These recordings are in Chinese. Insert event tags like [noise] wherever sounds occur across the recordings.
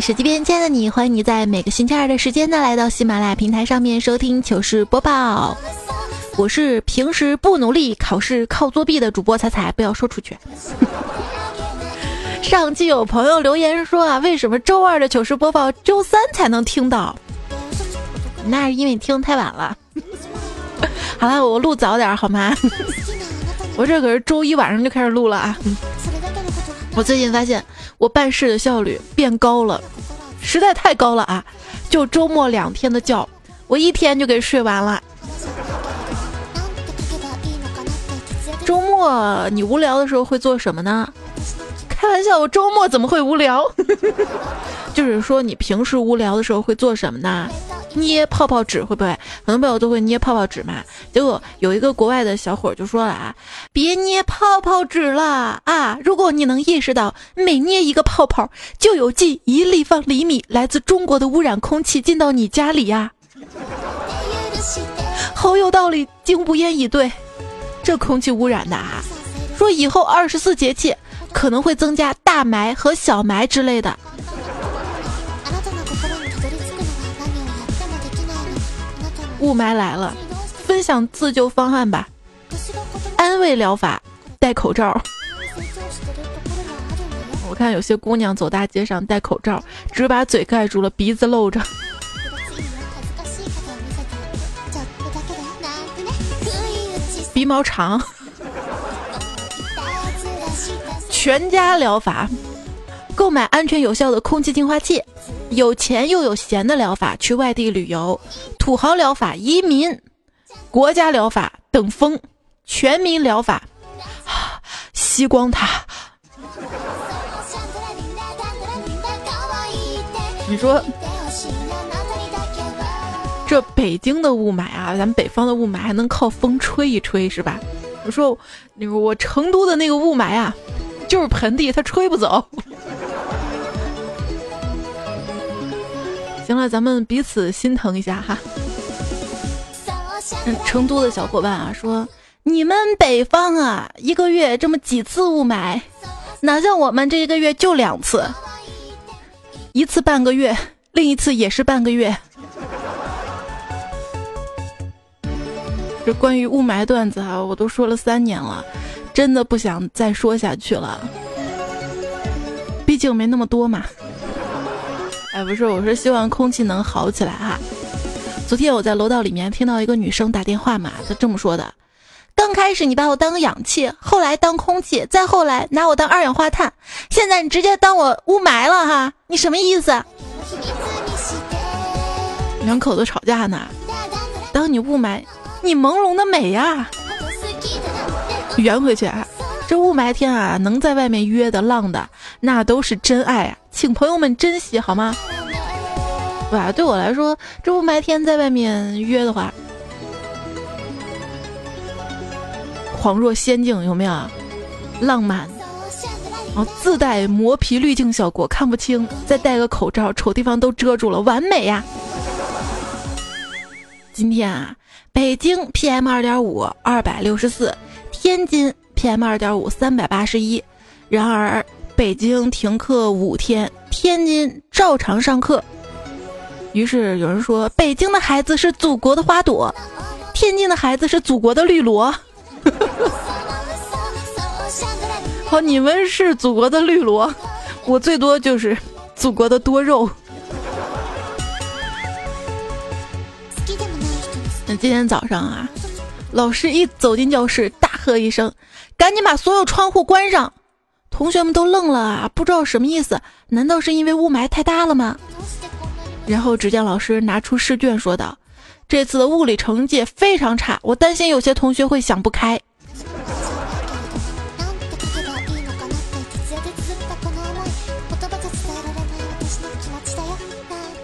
手机边亲爱的你，欢迎你在每个星期二的时间呢，来到喜马拉雅平台上面收听糗事播报。我是平时不努力，考试靠作弊的主播彩彩，不要说出去。[laughs] 上期有朋友留言说啊，为什么周二的糗事播报周三才能听到？那是因为你听太晚了。[laughs] 好了，我录早点好吗？[laughs] 我这可是周一晚上就开始录了啊。我最近发现我办事的效率变高了，实在太高了啊！就周末两天的觉，我一天就给睡完了。周末你无聊的时候会做什么呢？开玩笑，我周末怎么会无聊？[laughs] 就是说你平时无聊的时候会做什么呢？捏泡泡纸会不会？很多朋友都会捏泡泡纸嘛。结果有一个国外的小伙就说了啊，别捏泡泡纸了啊！如果你能意识到每捏一个泡泡就有近一立方厘米来自中国的污染空气进到你家里呀，好有道理，竟不言以对。这空气污染的啊，说以后二十四节气可能会增加大霾和小霾之类的。雾霾来了，分享自救方案吧。安慰疗法，戴口罩。我看有些姑娘走大街上戴口罩，只把嘴盖住了，鼻子露着。鼻毛长。全家疗法，购买安全有效的空气净化器。有钱又有闲的疗法，去外地旅游；土豪疗法，移民；国家疗法，等风；全民疗法，吸光它。你说，这北京的雾霾啊，咱们北方的雾霾还能靠风吹一吹是吧？我说，那个我成都的那个雾霾啊，就是盆地，它吹不走。行了，咱们彼此心疼一下哈。嗯成都的小伙伴啊，说你们北方啊，一个月这么几次雾霾，哪像我们这一个月就两次，一次半个月，另一次也是半个月。这关于雾霾段子啊，我都说了三年了，真的不想再说下去了，毕竟没那么多嘛。哎，不是，我是希望空气能好起来哈。昨天我在楼道里面听到一个女生打电话嘛，她这么说的：刚开始你把我当个氧气，后来当空气，再后来拿我当二氧化碳，现在你直接当我雾霾了哈，你什么意思？两口子吵架呢，当你雾霾，你朦胧的美呀，[laughs] 圆回去啊。这雾霾天啊，能在外面约的浪的，那都是真爱啊，请朋友们珍惜好吗？哇，对我来说，这雾霾天在外面约的话，恍若仙境，有没有？浪漫，哦，自带磨皮滤镜效果，看不清，再戴个口罩，丑地方都遮住了，完美呀！今天啊，北京 PM 二点五二百六十四，天津。PM 二点五三百八十一，然而北京停课五天，天津照常上课。于是有人说，北京的孩子是祖国的花朵，天津的孩子是祖国的绿萝。好，你们是祖国的绿萝，我最多就是祖国的多肉。那今天早上啊，老师一走进教室，大喝一声。赶紧把所有窗户关上！同学们都愣了啊，不知道什么意思？难道是因为雾霾太大了吗？然后只见老师拿出试卷说道：“这次的物理成绩非常差，我担心有些同学会想不开。”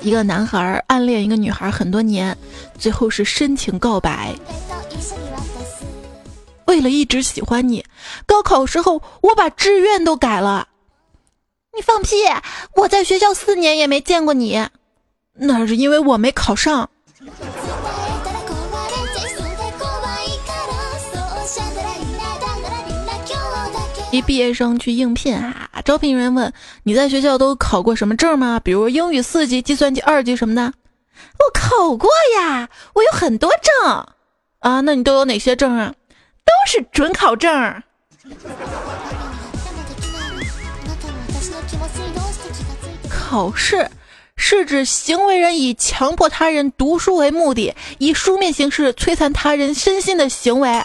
一个男孩暗恋一个女孩很多年，最后是深情告白。为了一直喜欢你，高考时候我把志愿都改了。你放屁！我在学校四年也没见过你，那是因为我没考上。一毕业生去应聘哈，招聘人员问：“你在学校都考过什么证吗？比如英语四级、计算机二级什么的？”我考过呀，我有很多证啊。那你都有哪些证啊？都是准考证。考试是指行为人以强迫他人读书为目的，以书面形式摧残他人身心的行为。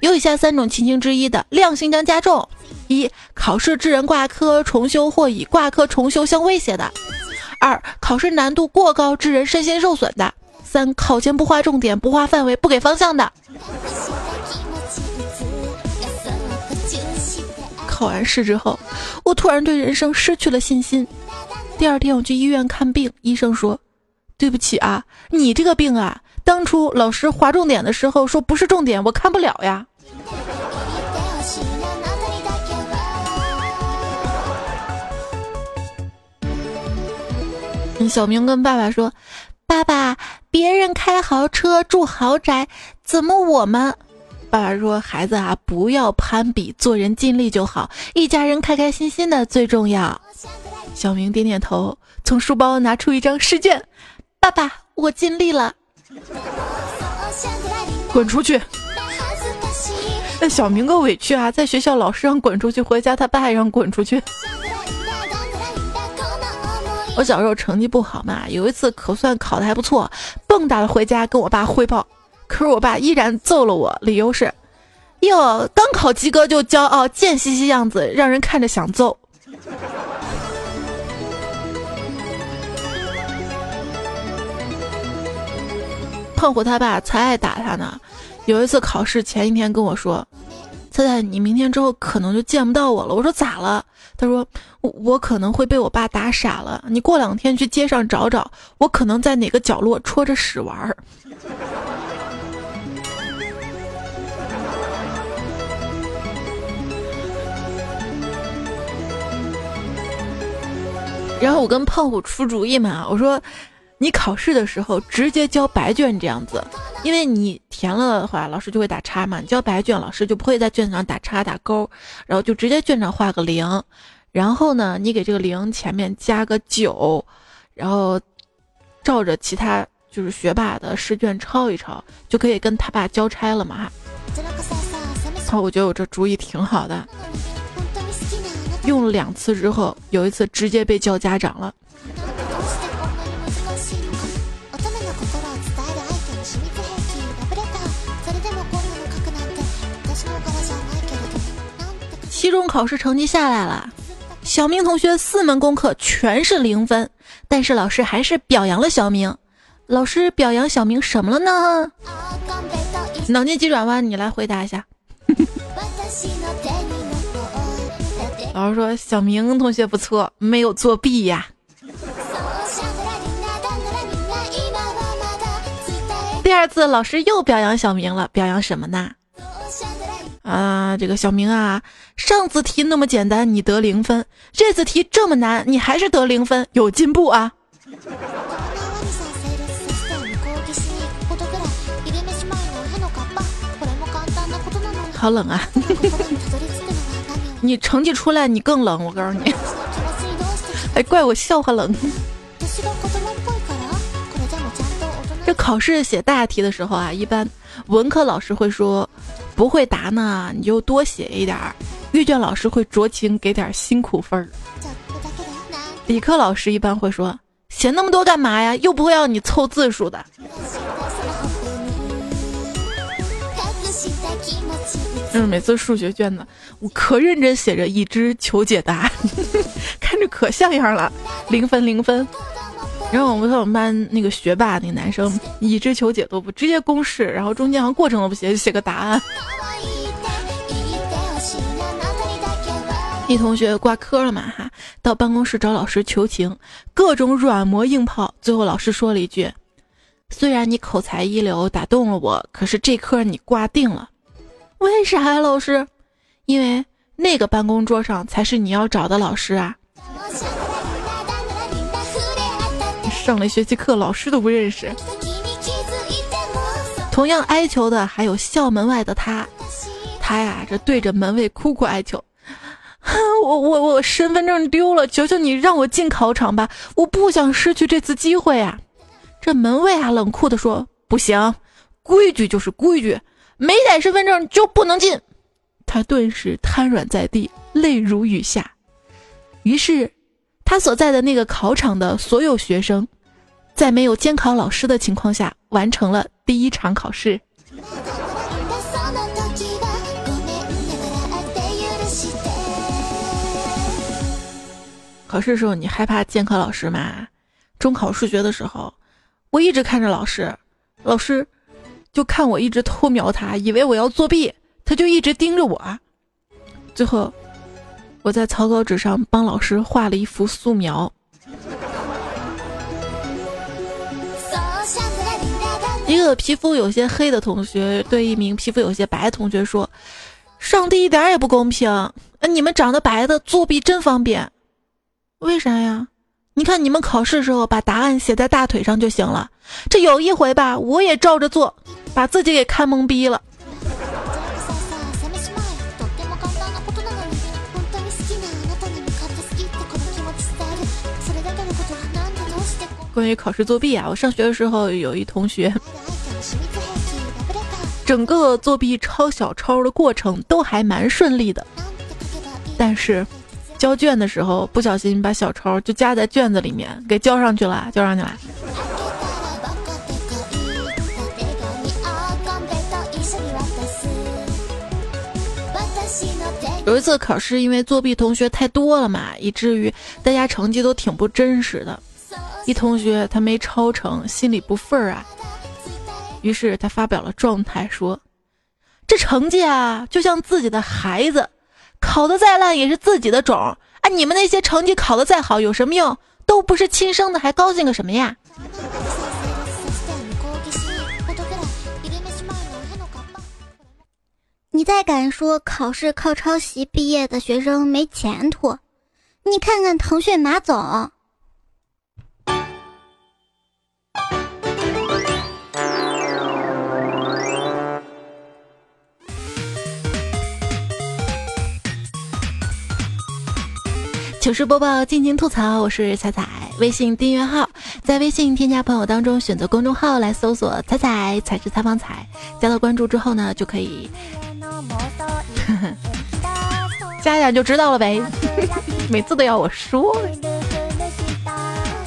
有以下三种情形之一的，量刑将加重：一、考试致人挂科、重修或以挂科、重修相威胁的；二、考试难度过高致人身心受损的；三、考前不划重点、不划范围、不给方向的。考完试之后，我突然对人生失去了信心。第二天我去医院看病，医生说：“对不起啊，你这个病啊，当初老师划重点的时候说不是重点，我看不了呀。”小明跟爸爸说：“爸爸，别人开豪车住豪宅，怎么我们？”爸爸说：“孩子啊，不要攀比，做人尽力就好，一家人开开心心的最重要。”小明点点头，从书包拿出一张试卷：“爸爸，我尽力了。”滚出去！那小明个委屈啊，在学校老师让滚出去，回家他爸也让滚出去。我小时候成绩不好嘛，有一次可算考的还不错，蹦跶的回家跟我爸汇报。可是我爸依然揍了我，理由是：哟，刚考及格就骄傲，贱兮兮样子，让人看着想揍。胖虎他爸才爱打他呢。有一次考试前一天跟我说：“猜猜你明天之后可能就见不到我了。”我说：“咋了？”他说：“我我可能会被我爸打傻了。你过两天去街上找找，我可能在哪个角落戳着屎玩儿。”然后我跟胖虎出主意嘛，我说，你考试的时候直接交白卷这样子，因为你填了的话，老师就会打叉嘛。你交白卷，老师就不会在卷子上打叉打勾，然后就直接卷上画个零。然后呢，你给这个零前面加个九，然后照着其他就是学霸的试卷抄一抄，就可以跟他爸交差了嘛。哈，[laughs] 我觉得我这主意挺好的。用了两次之后，有一次直接被叫家长了。期中考试成绩下来了，小明同学四门功课全是零分，但是老师还是表扬了小明。老师表扬小明什么了呢？[laughs] 脑筋急转弯，你来回答一下。[laughs] 老师说：“小明同学不错，没有作弊呀。”第二次老师又表扬小明了，表扬什么呢？啊，这个小明啊，上次题那么简单，你得零分；这次题这么难，你还是得零分，有进步啊！好冷啊！你成绩出来，你更冷。我告诉你，还 [laughs] 怪我笑话冷。这考试写大题的时候啊，一般文科老师会说不会答呢，你就多写一点儿；阅卷老师会酌情给点辛苦分儿。理科老师一般会说写那么多干嘛呀？又不会要你凑字数的。就是每次数学卷子，我可认真写着“已知求解答”，[laughs] 看着可像样了，零分零分。然后我们我们班那个学霸那个男生，已知求解都不直接公式，然后中间好像过程都不写，就写个答案。[laughs] 一同学挂科了嘛哈，到办公室找老师求情，各种软磨硬泡，最后老师说了一句：“虽然你口才一流，打动了我，可是这科你挂定了。”为啥呀，老师？因为那个办公桌上才是你要找的老师啊！上了学期课，老师都不认识。同样哀求的还有校门外的他，他呀，这对着门卫苦苦哀求：“我我我身份证丢了，求求你让我进考场吧，我不想失去这次机会啊！这门卫啊冷酷的说：“不行，规矩就是规矩，没带身份证就不能进。”他顿时瘫软在地，泪如雨下。于是，他所在的那个考场的所有学生，在没有监考老师的情况下，完成了第一场考试。考试的时候你害怕监考老师吗？中考数学的时候，我一直看着老师，老师就看我一直偷瞄他，以为我要作弊，他就一直盯着我。最后，我在草稿纸上帮老师画了一幅素描。一个皮肤有些黑的同学对一名皮肤有些白的同学说：“上帝一点也不公平，你们长得白的作弊真方便。”为啥呀？你看你们考试时候把答案写在大腿上就行了。这有一回吧，我也照着做，把自己给看懵逼了。关于考试作弊啊，我上学的时候有一同学，[laughs] 整个作弊抄小抄的过程都还蛮顺利的，但是。交卷的时候不小心把小抄就夹在卷子里面给交上去了，交上去了。有一次考试，因为作弊同学太多了嘛，以至于大家成绩都挺不真实的。一同学他没抄成，心里不忿儿啊，于是他发表了状态说：“这成绩啊，就像自己的孩子。”考的再烂也是自己的种哎，你们那些成绩考的再好有什么用？都不是亲生的，还高兴个什么呀？你再敢说考试靠抄袭毕业的学生没前途？你看看腾讯马总。糗事播报，尽情吐槽。我是彩彩，微信订阅号，在微信添加朋友当中选择公众号来搜索“彩彩彩是采访彩”，加到关注之后呢，就可以 [laughs] 加加就知道了呗。[laughs] 每次都要我说，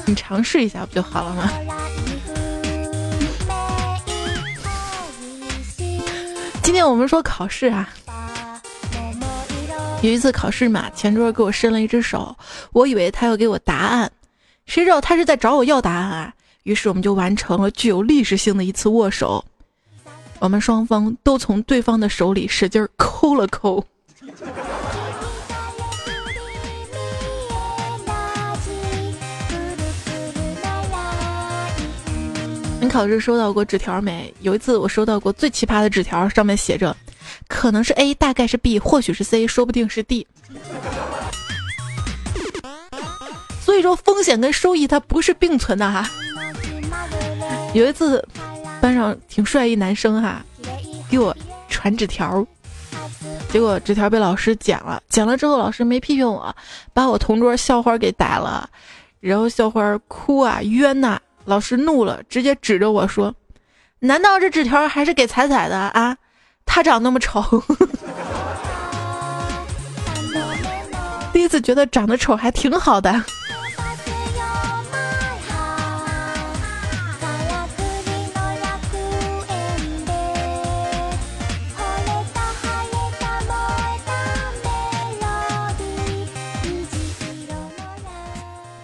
你尝试一下不就好了吗？今天我们说考试啊。有一次考试嘛，前桌给我伸了一只手，我以为他要给我答案，谁知道他是在找我要答案啊！于是我们就完成了具有历史性的一次握手，我们双方都从对方的手里使劲抠了抠。你考试收到过纸条没？有一次我收到过最奇葩的纸条，上面写着。可能是 A，大概是 B，或许是 C，说不定是 D。所以说风险跟收益它不是并存的哈。有一次，班上挺帅一男生哈，给我传纸条，结果纸条被老师剪了，剪了之后老师没批评我，把我同桌校花给逮了，然后校花哭啊冤呐，老师怒了，直接指着我说：“难道这纸条还是给彩彩的啊？”他长那么丑，[laughs] 第一次觉得长得丑还挺好的。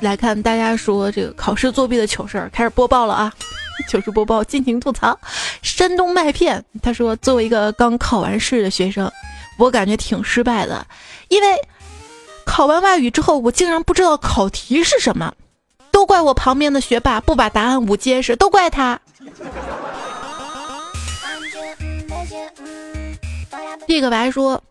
来看大家说这个考试作弊的糗事儿，开始播报了啊！糗事播报，尽情吐槽。山东麦片他说：“作为一个刚考完试的学生，我感觉挺失败的，因为考完外语之后，我竟然不知道考题是什么，都怪我旁边的学霸不把答案捂结实，都怪他。”这个白说：“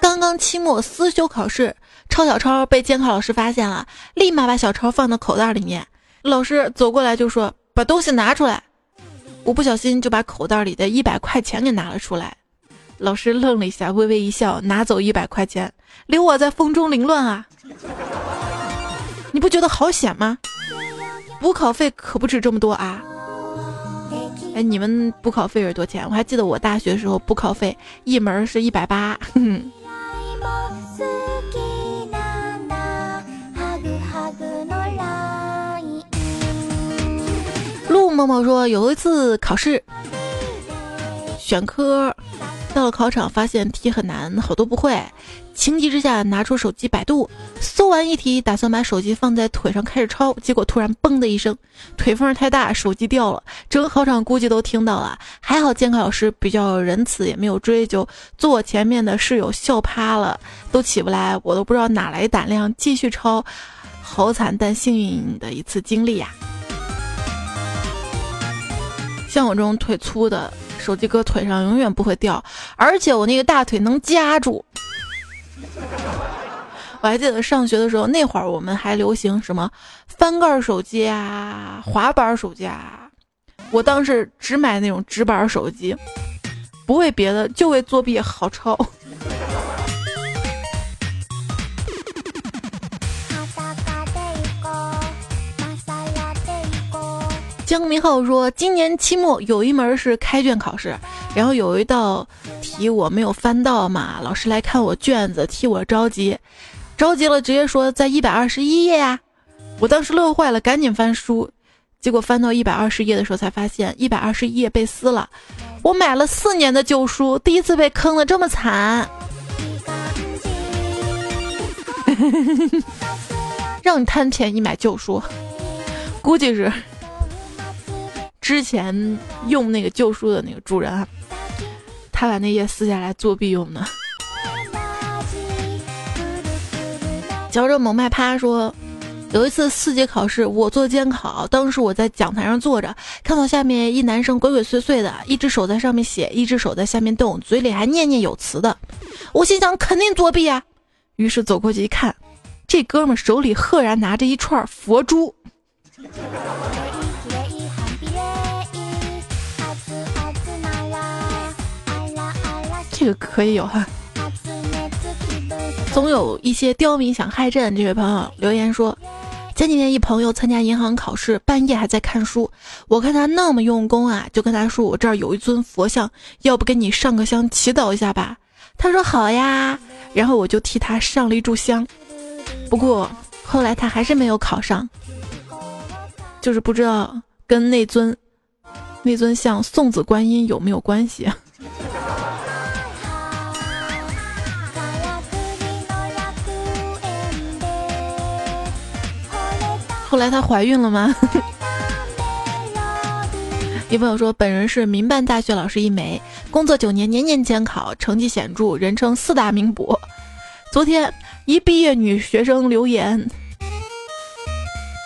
刚刚期末思修考试，抄小抄被监考老师发现了，立马把小抄放到口袋里面，老师走过来就说。”把东西拿出来，我不小心就把口袋里的一百块钱给拿了出来。老师愣了一下，微微一笑，拿走一百块钱，留我在风中凌乱啊！[laughs] 你不觉得好险吗？补考费可不止这么多啊！哎，你们补考费是多钱？我还记得我大学时候补考费一门是一百八。[laughs] 默默说，有一次考试选科，到了考场发现题很难，好多不会。情急之下拿出手机百度，搜完一题，打算把手机放在腿上开始抄，结果突然嘣的一声，腿缝太大，手机掉了。整个考场估计都听到了，还好监考老师比较仁慈，也没有追究。坐我前面的室友笑趴了，都起不来，我都不知道哪来胆量继续抄，好惨但幸运的一次经历呀。像我这种腿粗的，手机搁腿上永远不会掉，而且我那个大腿能夹住。[laughs] 我还记得上学的时候，那会儿我们还流行什么翻盖手机啊、滑板手机啊。我当时只买那种直板手机，不为别的，就为作弊好抄。江明浩说：“今年期末有一门是开卷考试，然后有一道题我没有翻到嘛，老师来看我卷子，替我着急，着急了直接说在一百二十一页呀。我当时乐坏了，赶紧翻书，结果翻到一百二十页的时候才发现一百二十一页被撕了。我买了四年的旧书，第一次被坑的这么惨，[laughs] 让你贪便宜买旧书，估计是。”之前用那个旧书的那个主人，他把那页撕下来作弊用的。嚼着猛麦趴说，有一次四级考试，我做监考，当时我在讲台上坐着，看到下面一男生鬼鬼祟祟的，一只手在上面写，一只手在下面动，嘴里还念念有词的。我心想肯定作弊啊，于是走过去一看，这哥们手里赫然拿着一串佛珠。这个可以有哈，[laughs] 总有一些刁民想害朕。这位朋友留言说，前几天一朋友参加银行考试，半夜还在看书。我看他那么用功啊，就跟他说：“我这儿有一尊佛像，要不给你上个香祈祷一下吧？”他说：“好呀。”然后我就替他上了一炷香。不过后来他还是没有考上，就是不知道跟那尊那尊像送子观音有没有关系。后来她怀孕了吗？[laughs] 一朋友说，本人是民办大学老师一枚，工作九年，年年监考，成绩显著，人称四大名捕。昨天一毕业女学生留言：“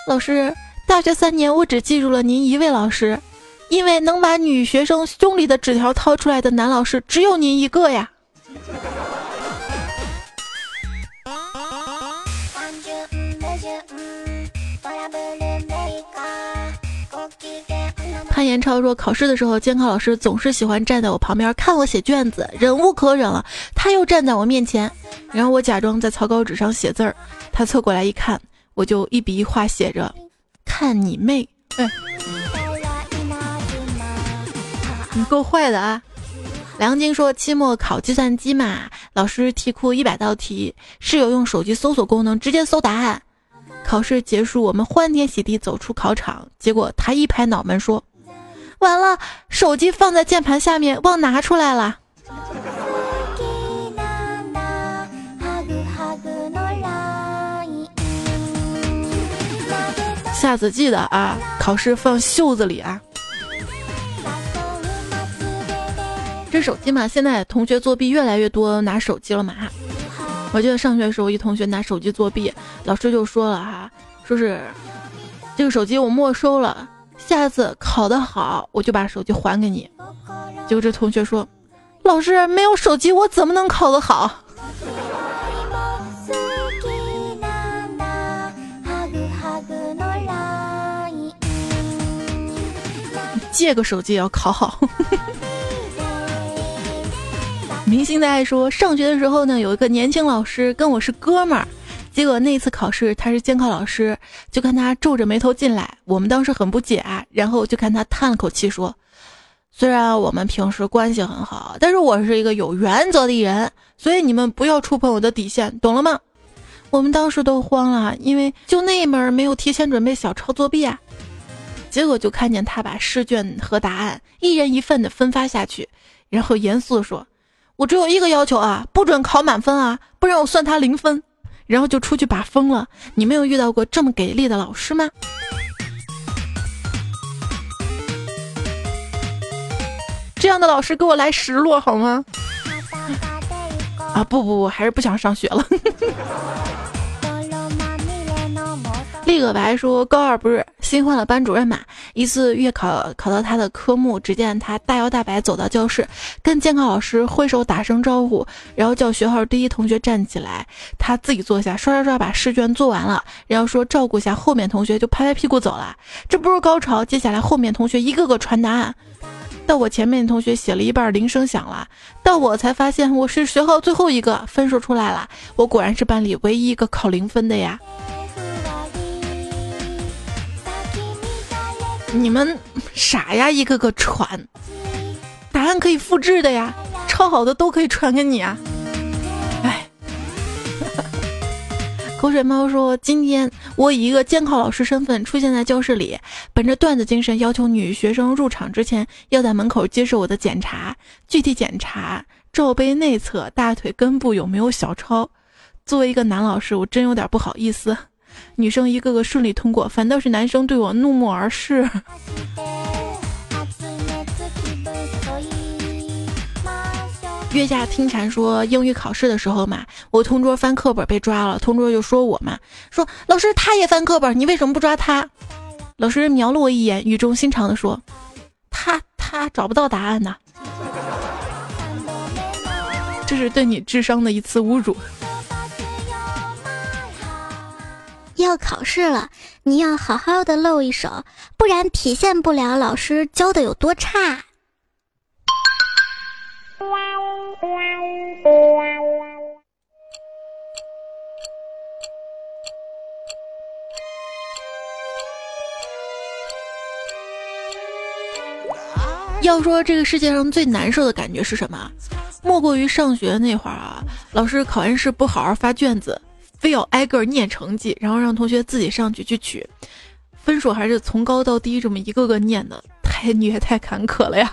老师，大学三年我只记住了您一位老师，因为能把女学生胸里的纸条掏出来的男老师只有您一个呀。”潘延超说：“考试的时候，监考老师总是喜欢站在我旁边看我写卷子，忍无可忍了，他又站在我面前，然后我假装在草稿纸上写字儿，他凑过来一看，我就一笔一画写着，看你妹！哎，你够坏的啊！”梁晶说：“期末考计算机嘛，老师题库一百道题，室友用手机搜索功能直接搜答案。考试结束，我们欢天喜地走出考场，结果他一拍脑门说。”完了，手机放在键盘下面，忘拿出来了。下次记得啊，考试放袖子里啊。这手机嘛，现在同学作弊越来越多，拿手机了嘛。我记得上学的时候，一同学拿手机作弊，老师就说了哈，说是这个手机我没收了。下次考得好，我就把手机还给你。[laughs] 结果这同学说：“老师没有手机，我怎么能考得好？” [laughs] 借个手机也要考好。[laughs] 明星的爱说，上学的时候呢，有一个年轻老师跟我是哥们儿，结果那次考试他是监考老师，就看他皱着眉头进来，我们当时很不解啊，然后就看他叹了口气说：“虽然我们平时关系很好，但是我是一个有原则的人，所以你们不要触碰我的底线，懂了吗？”我们当时都慌了，因为就那一门没有提前准备小抄作弊啊，结果就看见他把试卷和答案一人一份的分发下去，然后严肃的说。我只有一个要求啊，不准考满分啊，不然我算他零分，然后就出去把风了。你没有遇到过这么给力的老师吗？这样的老师给我来十摞好吗？啊不不不，还是不想上学了。[laughs] 立个白说，高二不是新换了班主任嘛？一次月考考到他的科目，只见他大摇大摆走到教室，跟监考老师挥手打声招呼，然后叫学号第一同学站起来，他自己坐下，刷刷刷把试卷做完了，然后说照顾一下后面同学，就拍拍屁股走了。这不是高潮，接下来后面同学一个个传答案，到我前面的同学写了一半，铃声响了，到我才发现我是学号最后一个，分数出来了，我果然是班里唯一一个考零分的呀。你们傻呀，一个个传，答案可以复制的呀，抄好的都可以传给你啊。哎，[laughs] 口水猫说，今天我以一个监考老师身份出现在教室里，本着段子精神，要求女学生入场之前要在门口接受我的检查，具体检查罩杯内侧大腿根部有没有小抄。作为一个男老师，我真有点不好意思。女生一个个顺利通过，反倒是男生对我怒目而视。月下听蝉说，英语考试的时候嘛，我同桌翻课本被抓了，同桌就说我嘛，说老师他也翻课本，你为什么不抓他？老师瞄了我一眼，语重心长的说，他他找不到答案呢。这是对你智商的一次侮辱。要考试了，你要好好的露一手，不然体现不了老师教的有多差。要说这个世界上最难受的感觉是什么？莫过于上学那会儿啊，老师考完试不好好发卷子。非要挨个念成绩，然后让同学自己上去去取，分数还是从高到低这么一个个念的，太虐 [laughs] 太坎坷了呀！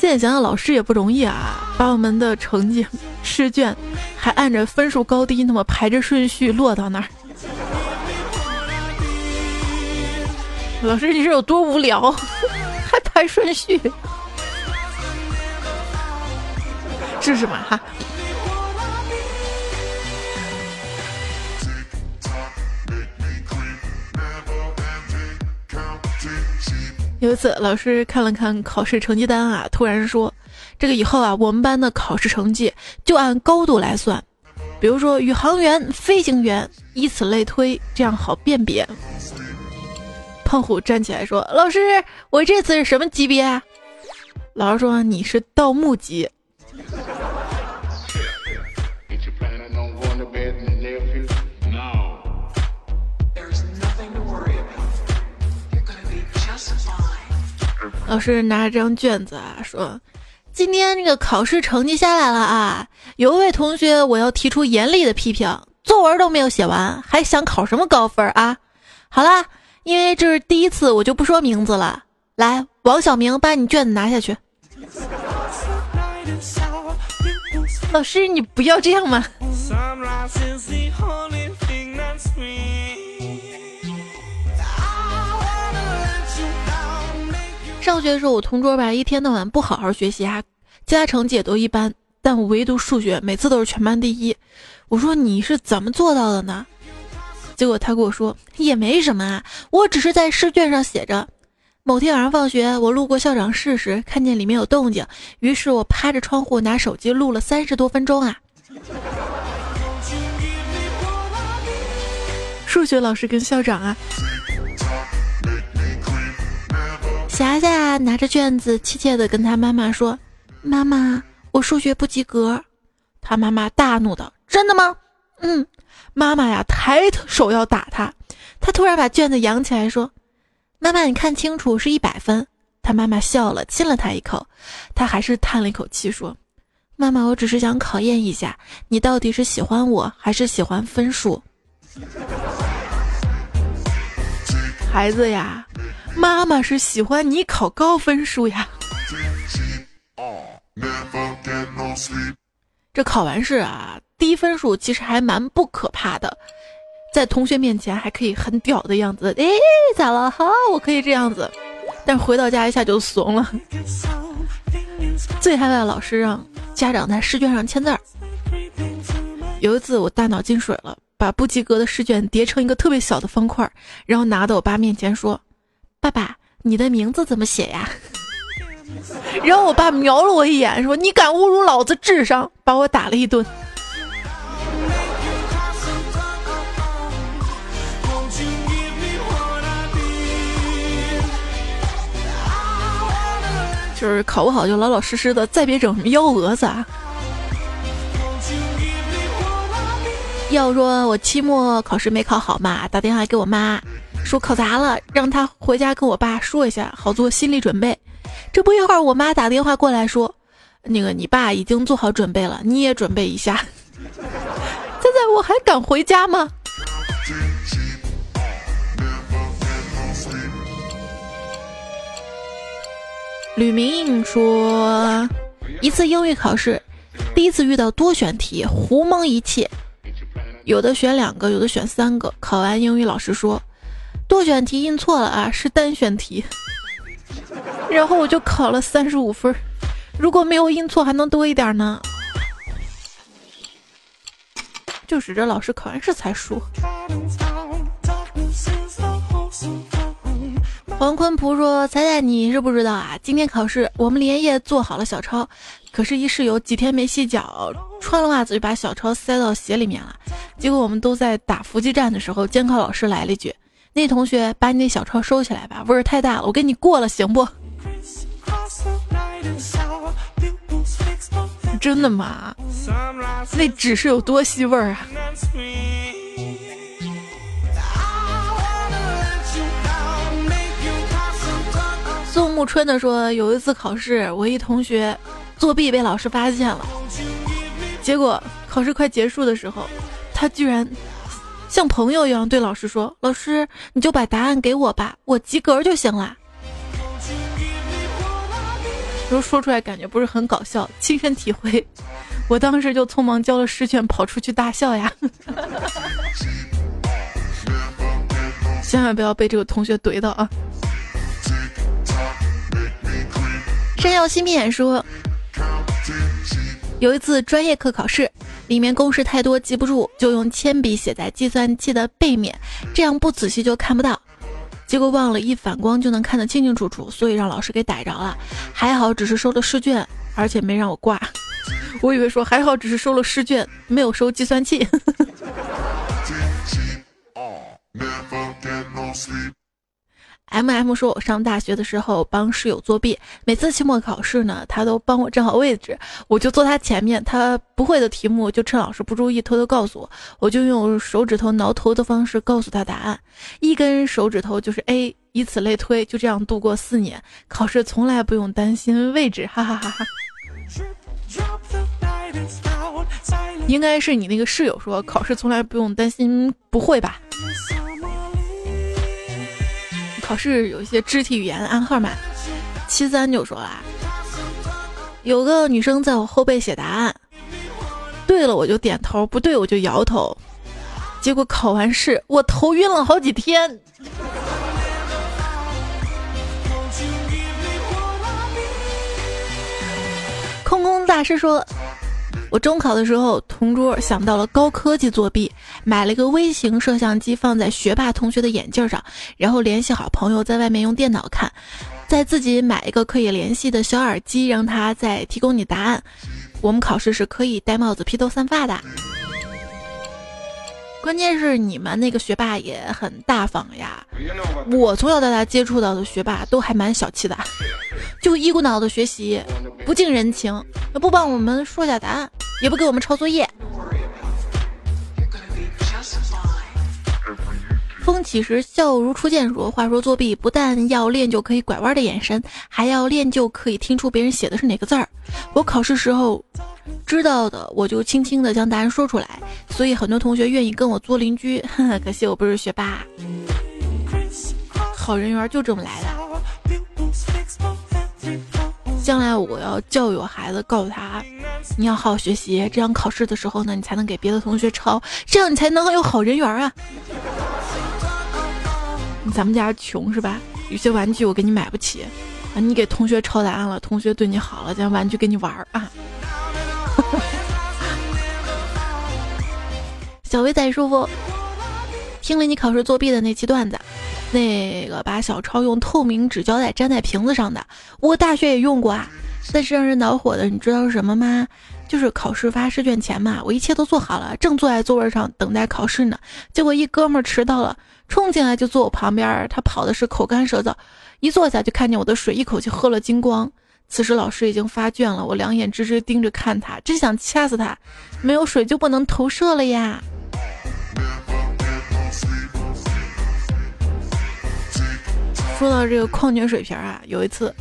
现在想想，老师也不容易啊，把我们的成绩试卷还按着分数高低那么排着顺序落到那儿。老师，你是有多无聊，[laughs] 还排顺序？是什么哈？有一次，老师看了看考试成绩单啊，突然说：“这个以后啊，我们班的考试成绩就按高度来算，比如说宇航员、飞行员，以此类推，这样好辨别。”胖虎站起来说：“老师，我这次是什么级别啊？”老师说：“你是盗墓级。”老师拿着张卷子啊，说：“今天这个考试成绩下来了啊，有一位同学我要提出严厉的批评，作文都没有写完，还想考什么高分啊？好啦，因为这是第一次，我就不说名字了。来，王小明，把你卷子拿下去。老师，你不要这样嘛。”上学的时候，我同桌吧，一天到晚不好好学习啊，其他成绩也都一般，但我唯独数学每次都是全班第一。我说你是怎么做到的呢？结果他跟我说也没什么啊，我只是在试卷上写着。某天晚上放学，我路过校长室时，看见里面有动静，于是我趴着窗户拿手机录了三十多分钟啊。数学老师跟校长啊。霞霞拿着卷子，怯怯的跟他妈妈说：“妈妈，我数学不及格。”他妈妈大怒道：“真的吗？”嗯，妈妈呀，抬手要打他，他突然把卷子扬起来说：“妈妈，你看清楚，是一百分。”他妈妈笑了，亲了他一口，他还是叹了一口气说：“妈妈，我只是想考验一下，你到底是喜欢我还是喜欢分数。”孩子呀，妈妈是喜欢你考高分数呀。这考完试啊，低分数其实还蛮不可怕的，在同学面前还可以很屌的样子。哎，咋了？好，我可以这样子。但回到家一下就怂了。最害怕老师让家长在试卷上签字儿。有一次我大脑进水了。把不及格的试卷叠成一个特别小的方块，然后拿到我爸面前说：“爸爸，你的名字怎么写呀？” [laughs] 然后我爸瞄了我一眼，说：“你敢侮辱老子智商！”把我打了一顿。就是考不好就老老实实的，再别整什么幺蛾子啊！要说我期末考试没考好嘛，打电话给我妈，说考砸了，让他回家跟我爸说一下，好做心理准备。这不一会儿，我妈打电话过来说，那个你爸已经做好准备了，你也准备一下。[laughs] 现在我还敢回家吗？吕明说，一次英语考试，第一次遇到多选题，胡蒙一气。有的选两个，有的选三个。考完英语，老师说多选题印错了啊，是单选题。然后我就考了三十五分，如果没有印错，还能多一点呢。就是这老师考完试才输。黄坤璞说：“彩彩，你是不知道啊，今天考试我们连夜做好了小抄，可是，一室友几天没洗脚，穿了袜子就把小抄塞到鞋里面了。结果我们都在打伏击战的时候，监考老师来了一句：‘那同学把你那小抄收起来吧，味儿太大了，我给你过了，行不？’真的吗？那纸是有多吸味儿啊？”宋木春的说，有一次考试，我一同学作弊被老师发现了，结果考试快结束的时候，他居然像朋友一样对老师说：“老师，你就把答案给我吧，我及格就行了。”说说出来感觉不是很搞笑，亲身体会，我当时就匆忙交了试卷，跑出去大笑呀！千万不要被这个同学怼到啊！山药新面说，有一次专业课考试，里面公式太多记不住，就用铅笔写在计算器的背面，这样不仔细就看不到。结果忘了一反光就能看得清清楚楚，所以让老师给逮着了。还好只是收了试卷，而且没让我挂。[laughs] 我以为说还好只是收了试卷，没有收计算器。M M 说：“我上大学的时候帮室友作弊，每次期末考试呢，他都帮我站好位置，我就坐他前面。他不会的题目就趁老师不注意偷偷告诉我，我就用手指头挠头的方式告诉他答案，一根手指头就是 A，以此类推，就这样度过四年，考试从来不用担心位置，哈哈哈哈。应该是你那个室友说考试从来不用担心，不会吧？”考试有一些肢体语言暗号嘛？七三就说啦，有个女生在我后背写答案，对了我就点头，不对我就摇头，结果考完试我头晕了好几天。空空大师说。我中考的时候，同桌想到了高科技作弊，买了个微型摄像机放在学霸同学的眼镜上，然后联系好朋友在外面用电脑看，再自己买一个可以联系的小耳机，让他再提供你答案。我们考试是可以戴帽子、披头散发的。关键是你们那个学霸也很大方呀。我从小到大接触到的学霸都还蛮小气的，就一股脑的学习，不近人情，不帮我们说下答案，也不给我们抄作业。风起时笑如初见说，话说作弊不但要练就可以拐弯的眼神，还要练就可以听出别人写的是哪个字儿。我考试时候知道的，我就轻轻的将答案说出来，所以很多同学愿意跟我做邻居。可惜我不是学霸，好人缘就这么来的。将来我要教育我孩子，告诉他你要好好学习，这样考试的时候呢，你才能给别的同学抄，这样你才能有好人缘啊。咱们家穷是吧？有些玩具我给你买不起，啊，你给同学抄答案了，同学对你好了，将玩具给你玩啊。[laughs] 小薇仔叔父听了你考试作弊的那期段子，那个把小抄用透明纸胶带粘在瓶子上的，我大学也用过啊。但是让人恼火的，你知道是什么吗？就是考试发试卷前嘛，我一切都做好了，正坐在座位上等待考试呢，结果一哥们迟到了。冲进来就坐我旁边，他跑的是口干舌燥，一坐下就看见我的水一口气喝了精光。此时老师已经发卷了，我两眼直直盯着看他，真想掐死他。没有水就不能投射了呀。说到这个矿泉水瓶啊，有一次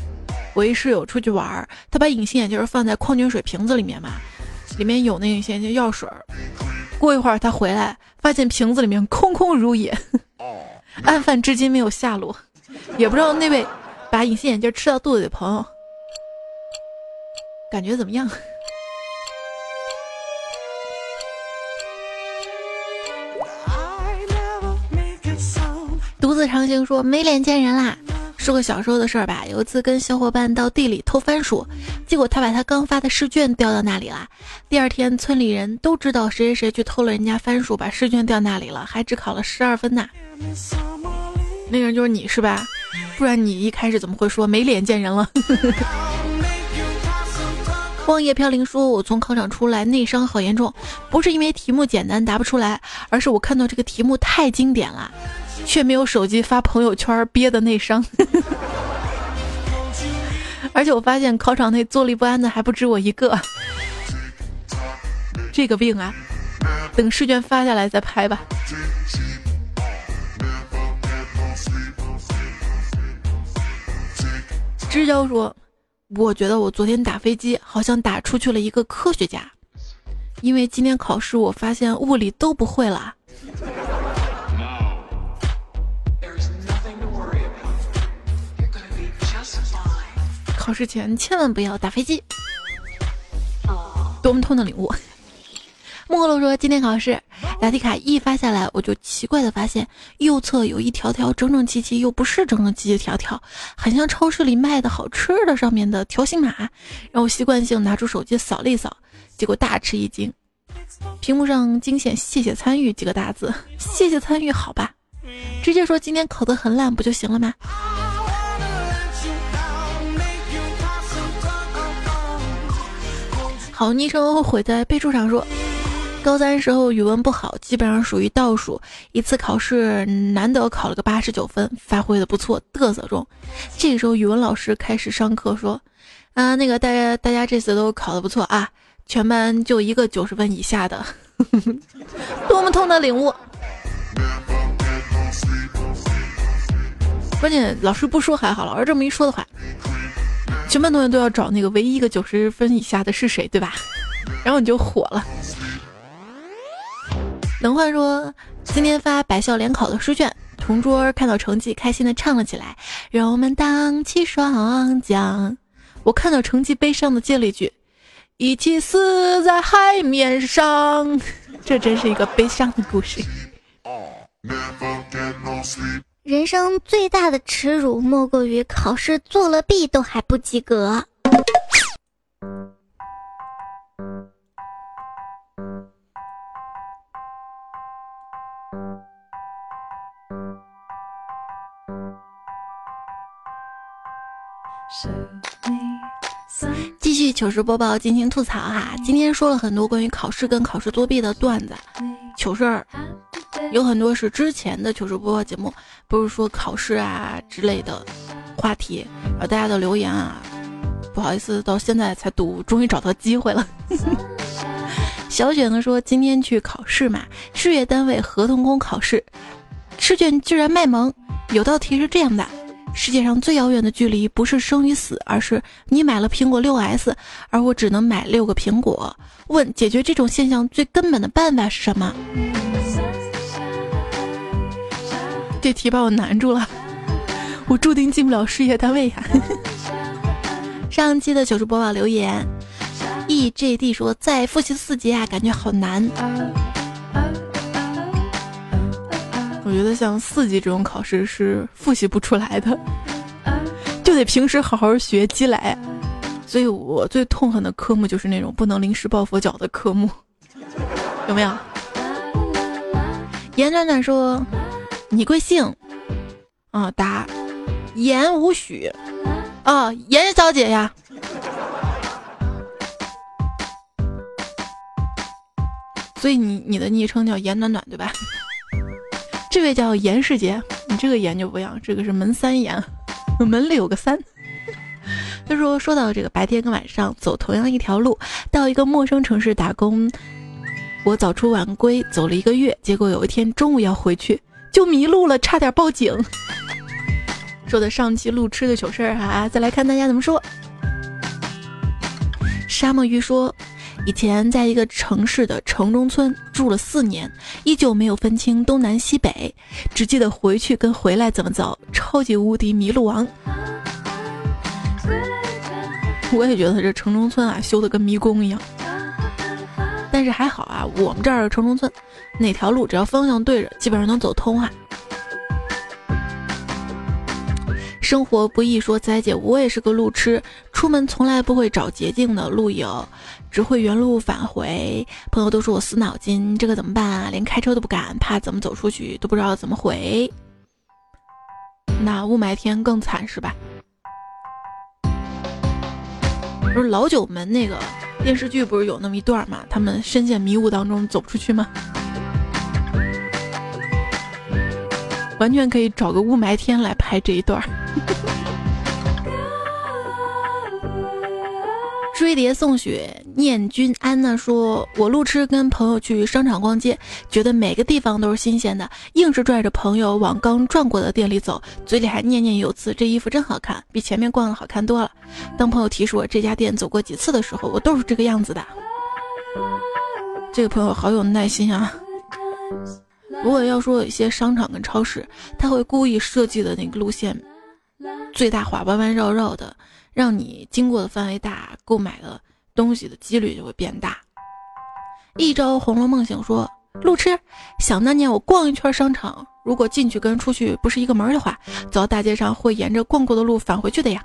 我一室友出去玩，他把隐形眼镜放在矿泉水瓶子里面嘛，里面有那隐形眼镜药水。过一会儿他回来，发现瓶子里面空空如也。[laughs] 案犯至今没有下落，也不知道那位把隐形眼镜吃到肚子的朋友感觉怎么样。[laughs] 独自长行说没脸见人啦。说个小时候的事儿吧，有一次跟小伙伴到地里偷番薯，结果他把他刚发的试卷掉到那里了。第二天村里人都知道谁谁谁去偷了人家番薯，把试卷掉那里了，还只考了十二分呐。那个人就是你是吧？不然你一开始怎么会说没脸见人了？[laughs] 荒野飘零说，我从考场出来内伤好严重，不是因为题目简单答不出来，而是我看到这个题目太经典了。却没有手机发朋友圈憋的内伤，[laughs] 而且我发现考场内坐立不安的还不止我一个，这个病啊，等试卷发下来再拍吧。知交说，我觉得我昨天打飞机好像打出去了一个科学家，因为今天考试我发现物理都不会了。考试前千万不要打飞机。多么痛的领悟！[laughs] 莫洛说今天考试答题卡一发下来，我就奇怪的发现右侧有一条条整整齐齐又不是整整齐齐条条，很像超市里卖的好吃的上面的条形码。然后习惯性拿出手机扫了一扫，结果大吃一惊，屏幕上惊现“谢谢参与”几个大字。谢谢参与，好吧，直接说今天考得很烂不就行了吗？好昵称毁在备注上说，高三时候语文不好，基本上属于倒数。一次考试难得考了个八十九分，发挥的不错，嘚瑟中。这个时候语文老师开始上课说：“啊，那个大家大家这次都考的不错啊，全班就一个九十分以下的，[laughs] 多么痛的领悟！关键老师不说还好，老师这么一说的话。”全班同学都要找那个唯一一个九十分以下的是谁，对吧？然后你就火了。冷焕说，今天发百校联考的试卷，同桌看到成绩，开心的唱了起来。让我们荡起双桨。我看到成绩，悲伤的接了一句：“一起死在海面上。[laughs] ”这真是一个悲伤的故事。人生最大的耻辱，莫过于考试做了弊都还不及格。继续糗事播报进行吐槽哈，今天说了很多关于考试跟考试作弊的段子，糗事儿。有很多是之前的糗事播报节目，不是说考试啊之类的话题，而大家的留言啊，不好意思，到现在才读，终于找到机会了。[laughs] 小雪呢说今天去考试嘛，事业单位合同工考试，试卷居然卖萌，有道题是这样的。世界上最遥远的距离不是生与死，而是你买了苹果六 S，而我只能买六个苹果。问解决这种现象最根本的办法是什么？这题把我难住了，我注定进不了事业单位呀。[laughs] 上期的糗事播报留言，E J D 说在复习四级啊，感觉好难。我觉得像四级这种考试是复习不出来的，就得平时好好学积累。所以我最痛恨的科目就是那种不能临时抱佛脚的科目，有没有？严暖暖说：“你贵姓？”啊，答：严无许。啊，严小姐呀。所以你你的昵称叫严暖暖对吧？这位叫严世杰，你这个严就不一样，这个是门三严，[laughs] 门里有个三。[laughs] 他说说到这个白天跟晚上走同样一条路，到一个陌生城市打工，我早出晚归走了一个月，结果有一天中午要回去就迷路了，差点报警。[laughs] 说的上期路痴的糗事儿哈，再来看大家怎么说。沙漠鱼说。以前在一个城市的城中村住了四年，依旧没有分清东南西北，只记得回去跟回来怎么走，超级无敌迷路王。我也觉得这城中村啊修的跟迷宫一样，但是还好啊，我们这儿城中村哪条路只要方向对着，基本上能走通啊。生活不易说，仔姐，我也是个路痴，出门从来不会找捷径的路友。只会原路返回，朋友都说我死脑筋，这个怎么办啊？连开车都不敢，怕怎么走出去都不知道怎么回。那雾霾天更惨是吧？不是老九门那个电视剧不是有那么一段吗？他们深陷迷雾当中走不出去吗？完全可以找个雾霾天来拍这一段。追蝶送雪念君安呢说，我路痴跟朋友去商场逛街，觉得每个地方都是新鲜的，硬是拽着朋友往刚转过的店里走，嘴里还念念有词：“这衣服真好看，比前面逛的好看多了。”当朋友提示我这家店走过几次的时候，我都是这个样子的。这个朋友好有耐心啊！如果要说有一些商场跟超市，他会故意设计的那个路线最大化，弯弯绕绕的。让你经过的范围大，购买的东西的几率就会变大。一朝《红楼梦》醒说，路痴，想当年我逛一圈商场，如果进去跟出去不是一个门的话，走到大街上会沿着逛过的路返回去的呀。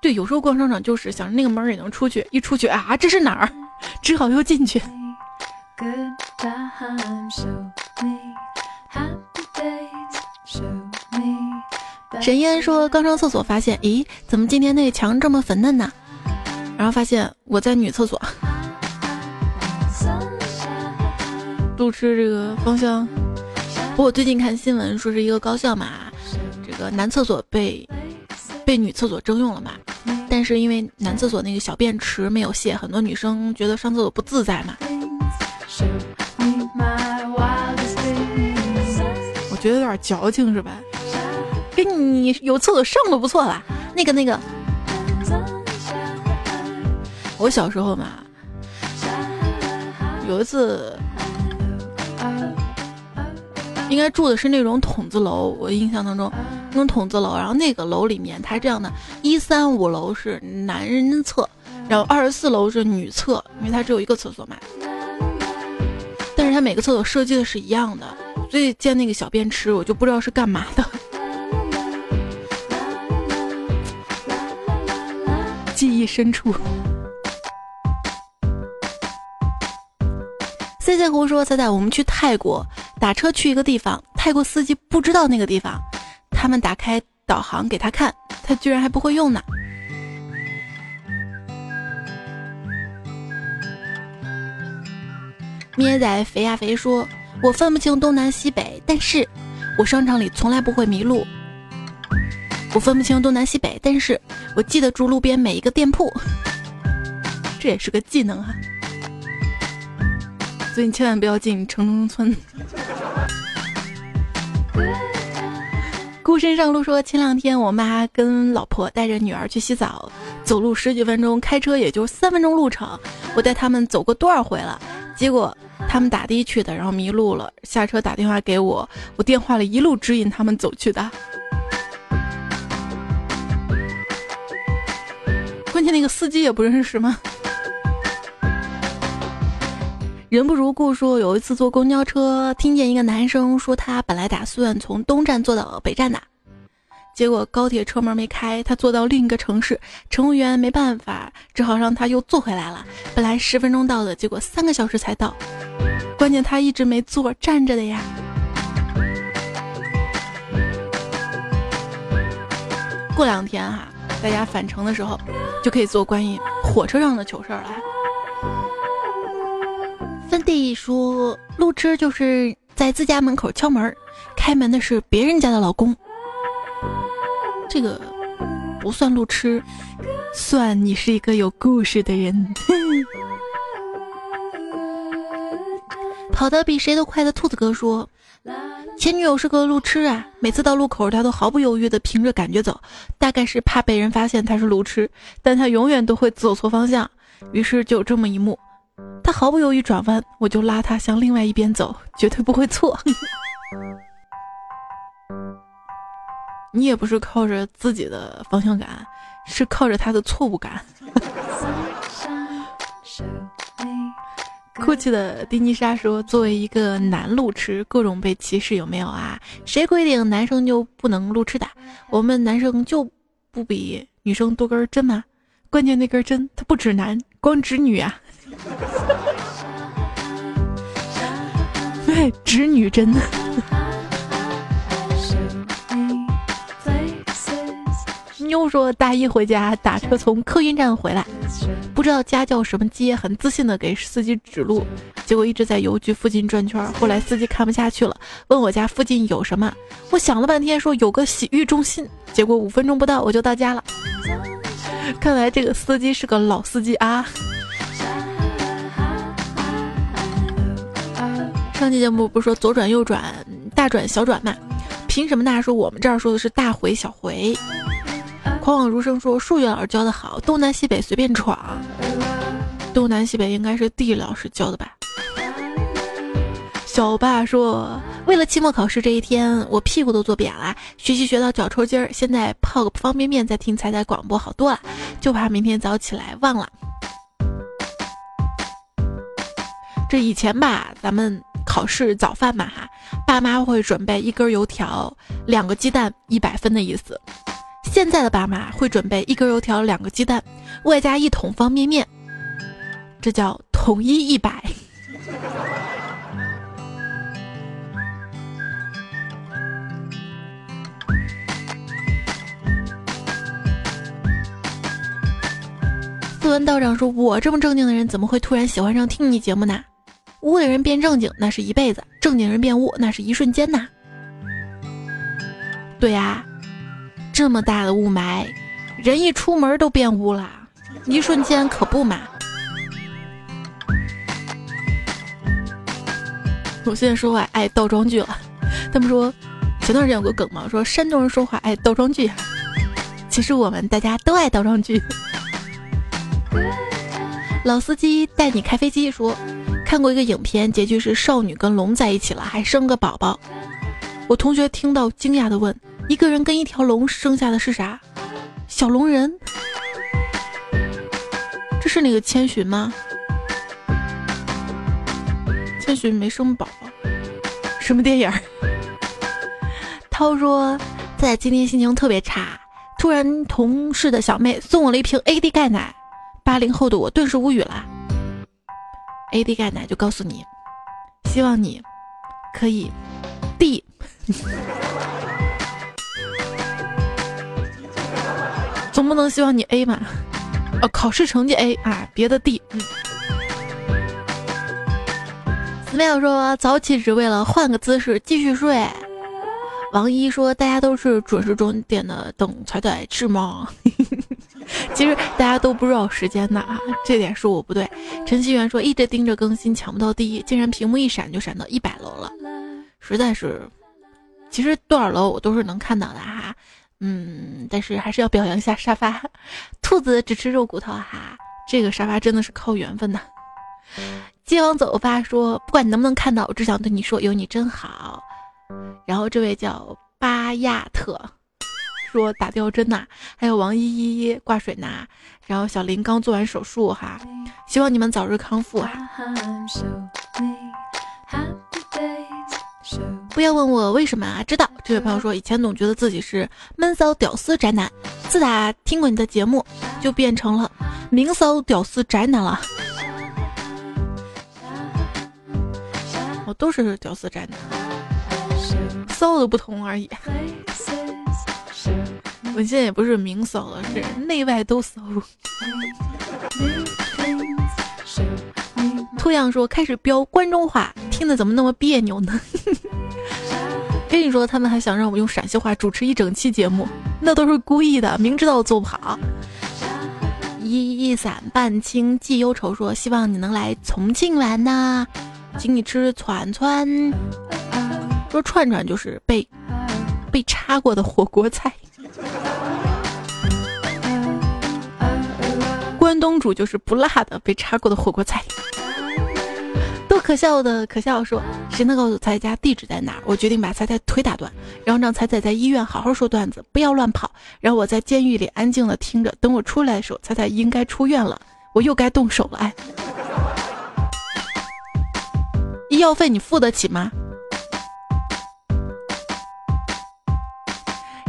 对，有时候逛商场就是想着那个门也能出去，一出去啊，这是哪儿？[laughs] 只好又进去。goodbye 沈烟说：“刚上厕所发现，咦，怎么今天那墙这么粉嫩呢？然后发现我在女厕所。路痴这个方向。不过最近看新闻说是一个高校嘛，这个男厕所被被女厕所征用了嘛。但是因为男厕所那个小便池没有卸，很多女生觉得上厕所不自在嘛。我觉得有点矫情是吧？”给你有厕所上都不错了。那个那个，我小时候嘛，有一次，应该住的是那种筒子楼。我印象当中，那种筒子楼，然后那个楼里面它这样的：一三五楼是男人厕，然后二十四楼是女厕，因为它只有一个厕所嘛。但是它每个厕所设计的是一样的，所以建那个小便池，我就不知道是干嘛的。记忆深处。C C 胡说：“猜猜，我们去泰国打车去一个地方，泰国司机不知道那个地方，他们打开导航给他看，他居然还不会用呢。”咩仔肥呀肥说：“我分不清东南西北，但是我商场里从来不会迷路。我分不清东南西北，但是我记得住路边每一个店铺。这也是个技能啊！所以你千万不要进城中村。孤身上路说，前两天我妈跟老婆带着女儿去洗澡，走路十几分钟，开车也就三分钟路程。我带他们走过多少回了？结果他们打的去的，然后迷路了，下车打电话给我，我电话里一路指引他们走去的。关键那个司机也不认识吗？人不如故说，有一次坐公交车，听见一个男生说他本来打算从东站坐到北站的，结果高铁车门没开，他坐到另一个城市，乘务员没办法，只好让他又坐回来了。本来十分钟到的，结果三个小时才到。关键他一直没坐，站着的呀。过两天哈，大家返程的时候就可以做关于火车上的糗事儿了。芬蒂说：“路痴就是在自家门口敲门，开门的是别人家的老公。这个不算路痴，算你是一个有故事的人。[laughs] ”跑得比谁都快的兔子哥说：“前女友是个路痴啊，每次到路口，他都毫不犹豫地凭着感觉走，大概是怕被人发现他是路痴，但他永远都会走错方向。于是就有这么一幕。”他毫不犹豫转弯，我就拉他向另外一边走，绝对不会错。[laughs] 你也不是靠着自己的方向感，是靠着他的错误感。[laughs] 哭泣的丁尼莎说：“作为一个男路痴，各种被歧视有没有啊？谁规定男生就不能路痴的？我们男生就不比女生多根针吗？关键那根针它不指男，光指女啊。[laughs] ”对，直女针。妞说大一回家打车从客运站回来，不知道家叫什么街，很自信的给司机指路，结果一直在邮局附近转圈。后来司机看不下去了，问我家附近有什么，我想了半天说有个洗浴中心，结果五分钟不到我就到家了。看来这个司机是个老司机啊。上期节目不是说左转右转大转小转吗？凭什么大家说我们这儿说的是大回小回？狂妄如生说数学老师教的好，东南西北随便闯。东南西北应该是地理老师教的吧？小爸说为了期末考试这一天，我屁股都坐扁了，学习学到脚抽筋儿，现在泡个方便面再听彩彩广播好多了，就怕明天早起来忘了。这以前吧，咱们。考试早饭嘛哈，爸妈会准备一根油条、两个鸡蛋，一百分的意思。现在的爸妈会准备一根油条、两个鸡蛋，外加一桶方便面，这叫统一一百。斯文道长说：“我这么正经的人，怎么会突然喜欢上听你节目呢？”污的人变正经，那是一辈子；正经人变污，那是一瞬间呐。对呀，这么大的雾霾，人一出门都变污了，一瞬间可不嘛。我现在说话爱倒装句了。他们说，前段时间有个梗嘛，说山东人说话爱倒装句。其实我们大家都爱倒装句。老司机带你开飞机说。看过一个影片，结局是少女跟龙在一起了，还生个宝宝。我同学听到惊讶的问：“一个人跟一条龙生下的是啥？小龙人？这是那个千寻吗？千寻没生宝宝，什么电影？”涛说：“在今天心情特别差，突然同事的小妹送我了一瓶 AD 钙奶，八零后的我顿时无语了。” AD 钙奶就告诉你，希望你可以 D，[laughs] 不能希望你 A 嘛？哦，考试成绩 A 啊，别的 D。寺庙说早起只为了换个姿势继续睡。王一说大家都是准时钟点的等彩彩是吗？[laughs] 其实大家都不知道时间的啊，这点是我不对。陈希元说一直盯着更新抢不到第一，竟然屏幕一闪就闪到一百楼了，实在是。其实多少楼我都是能看到的哈，嗯，但是还是要表扬一下沙发。兔子只吃肉骨头哈，这个沙发真的是靠缘分的。接王走发说，不管你能不能看到，我只想对你说有你真好。然后这位叫巴亚特说打吊针呐，还有王依依挂水呐，然后小林刚做完手术哈，希望你们早日康复哈。不要问我为什么啊，知道这位朋友说，以前总觉得自己是闷骚屌丝宅男，自打听过你的节目，就变成了明骚屌丝宅男了。我都是屌丝宅男，骚的不同而已。我现在也不是明骚了，是内外都骚。[laughs] 兔样说开始飙关中话，听的怎么那么别扭呢？跟你说，他们还想让我用陕西话主持一整期节目，那都是故意的，明知道我做不好。一一伞半清寄忧愁说，希望你能来重庆玩呐，请你吃串串。说串串就是被被插过的火锅菜，关东煮就是不辣的被插过的火锅菜。多可笑的可笑说，谁能告诉彩彩家地址在哪儿？我决定把彩彩腿打断，然后让彩彩在医院好好说段子，不要乱跑。然后我在监狱里安静的听着，等我出来的时候，彩彩应该出院了，我又该动手了。哎，医药费你付得起吗？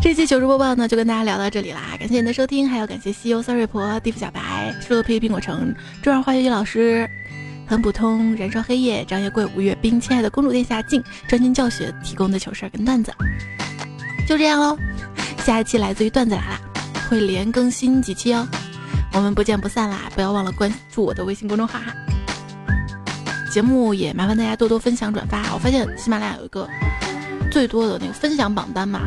这期糗事播报呢，就跟大家聊到这里啦，感谢您的收听，还要感谢西游三瑞婆、地府小白、树皮苹果城、中二化学老师。很普通，燃烧黑夜，张夜贵，五月冰，亲爱的公主殿下，静，专心教学提供的糗事跟段子，就这样喽。下一期来自于段子来了，会连更新几期哦，我们不见不散啦！不要忘了关注我的微信公众号哈。节目也麻烦大家多多分享转发。我发现喜马拉雅有一个最多的那个分享榜单嘛，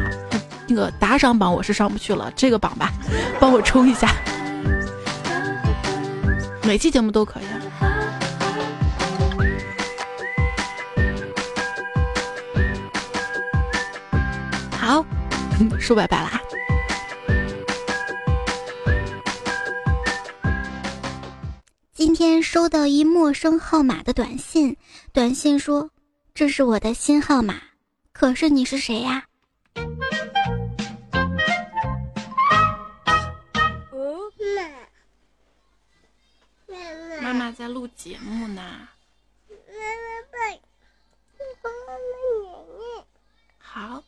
那个打赏榜我是上不去了，这个榜吧，帮我冲一下。每期节目都可以。[laughs] 说拜拜啦今天收到一陌生号码的短信短信说这是我的新号码可是你是谁呀？妈妈在录节目呢。好。